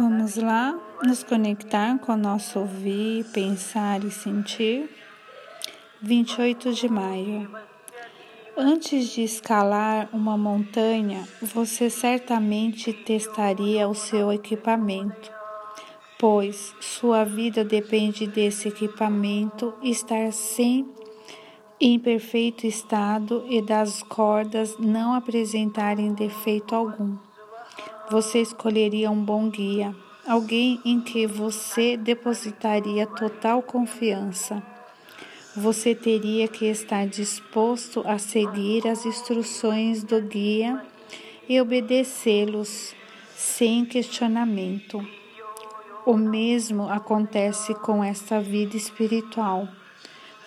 Vamos lá nos conectar com o nosso ouvir, pensar e sentir. 28 de maio. Antes de escalar uma montanha, você certamente testaria o seu equipamento, pois sua vida depende desse equipamento estar sem em perfeito estado e das cordas não apresentarem defeito algum você escolheria um bom guia, alguém em que você depositaria total confiança. Você teria que estar disposto a seguir as instruções do guia e obedecê-los sem questionamento. O mesmo acontece com esta vida espiritual.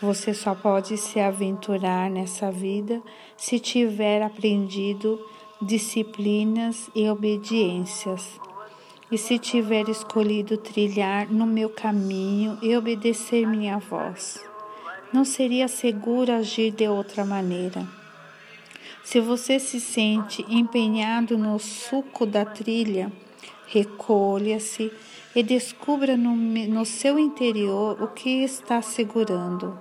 Você só pode se aventurar nessa vida se tiver aprendido disciplinas e obediências. E se tiver escolhido trilhar no meu caminho e obedecer minha voz, não seria seguro agir de outra maneira. Se você se sente empenhado no suco da trilha, recolha-se e descubra no, no seu interior o que está segurando.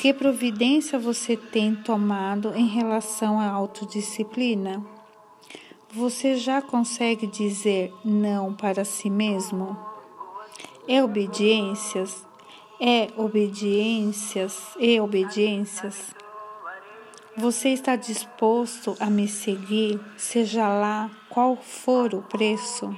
Que providência você tem tomado em relação à autodisciplina? Você já consegue dizer não para si mesmo? É obediências? É obediências e obediências? Você está disposto a me seguir, seja lá qual for o preço?